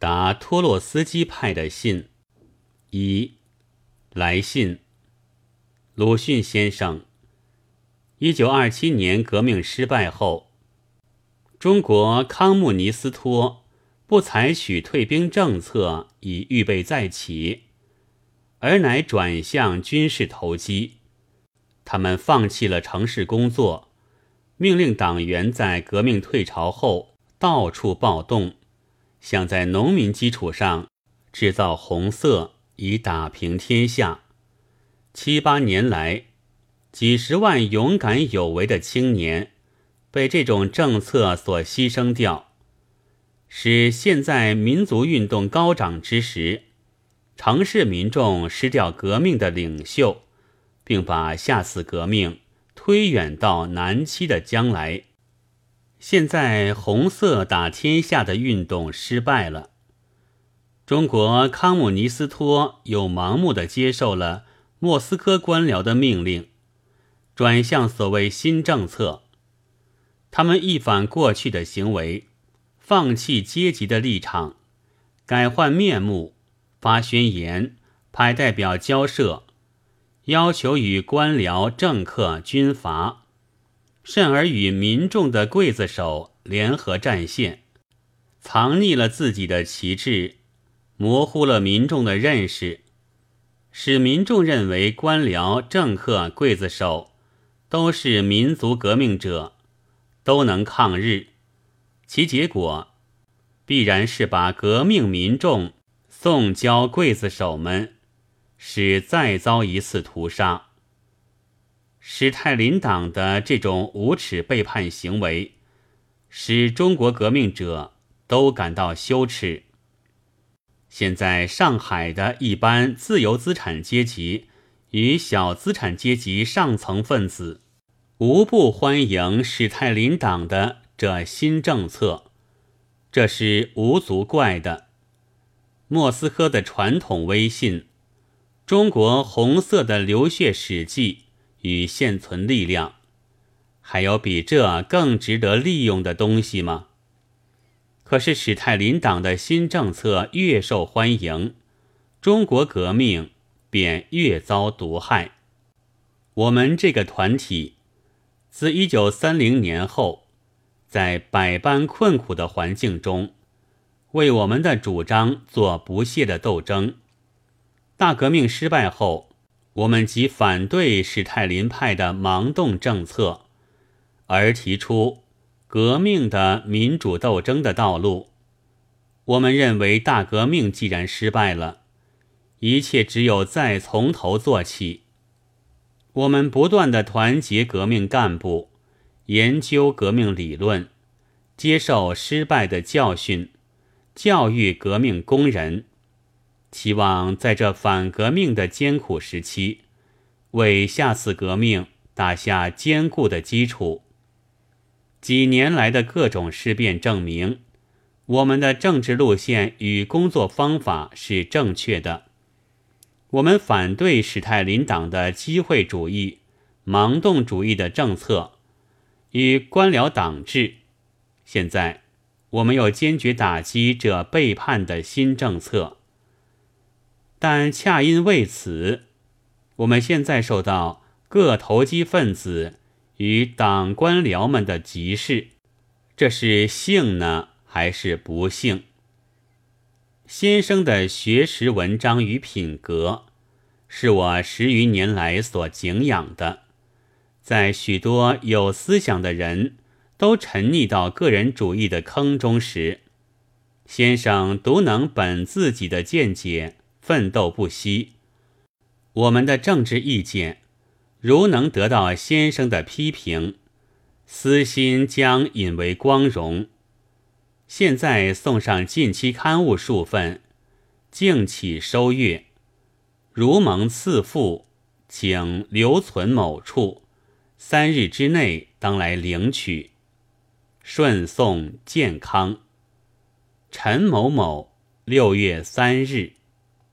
答托洛斯基派的信。一来信，鲁迅先生。一九二七年革命失败后，中国康穆尼斯托不采取退兵政策以预备再起，而乃转向军事投机。他们放弃了城市工作，命令党员在革命退潮后到处暴动，想在农民基础上制造红色，以打平天下。七八年来，几十万勇敢有为的青年被这种政策所牺牲掉，使现在民族运动高涨之时，城市民众失掉革命的领袖。并把下次革命推远到南期的将来。现在红色打天下的运动失败了，中国康姆尼斯托又盲目的接受了莫斯科官僚的命令，转向所谓新政策。他们一反过去的行为，放弃阶级的立场，改换面目，发宣言，派代表交涉。要求与官僚、政客、军阀，甚而与民众的刽子手联合战线，藏匿了自己的旗帜，模糊了民众的认识，使民众认为官僚、政客、刽子手都是民族革命者，都能抗日。其结果必然是把革命民众送交刽子手们。使再遭一次屠杀。史太林党的这种无耻背叛行为，使中国革命者都感到羞耻。现在上海的一般自由资产阶级与小资产阶级上层分子，无不欢迎史太林党的这新政策，这是无足怪的。莫斯科的传统威信。中国红色的流血史迹与现存力量，还有比这更值得利用的东西吗？可是史太林党的新政策越受欢迎，中国革命便越遭毒害。我们这个团体自一九三零年后，在百般困苦的环境中，为我们的主张做不懈的斗争。大革命失败后，我们即反对史太林派的盲动政策，而提出革命的民主斗争的道路。我们认为，大革命既然失败了，一切只有再从头做起。我们不断的团结革命干部，研究革命理论，接受失败的教训，教育革命工人。期望在这反革命的艰苦时期，为下次革命打下坚固的基础。几年来的各种事变证明，我们的政治路线与工作方法是正确的。我们反对史太林党的机会主义、盲动主义的政策与官僚党治。现在，我们又坚决打击这背叛的新政策。但恰因为此，我们现在受到各投机分子与党官僚们的歧视，这是幸呢还是不幸？先生的学识、文章与品格，是我十余年来所敬仰的。在许多有思想的人都沉溺到个人主义的坑中时，先生独能本自己的见解。奋斗不息，我们的政治意见如能得到先生的批评，私心将引为光荣。现在送上近期刊物数份，敬启收阅。如蒙赐付，请留存某处，三日之内当来领取。顺送健康。陈某某，六月三日。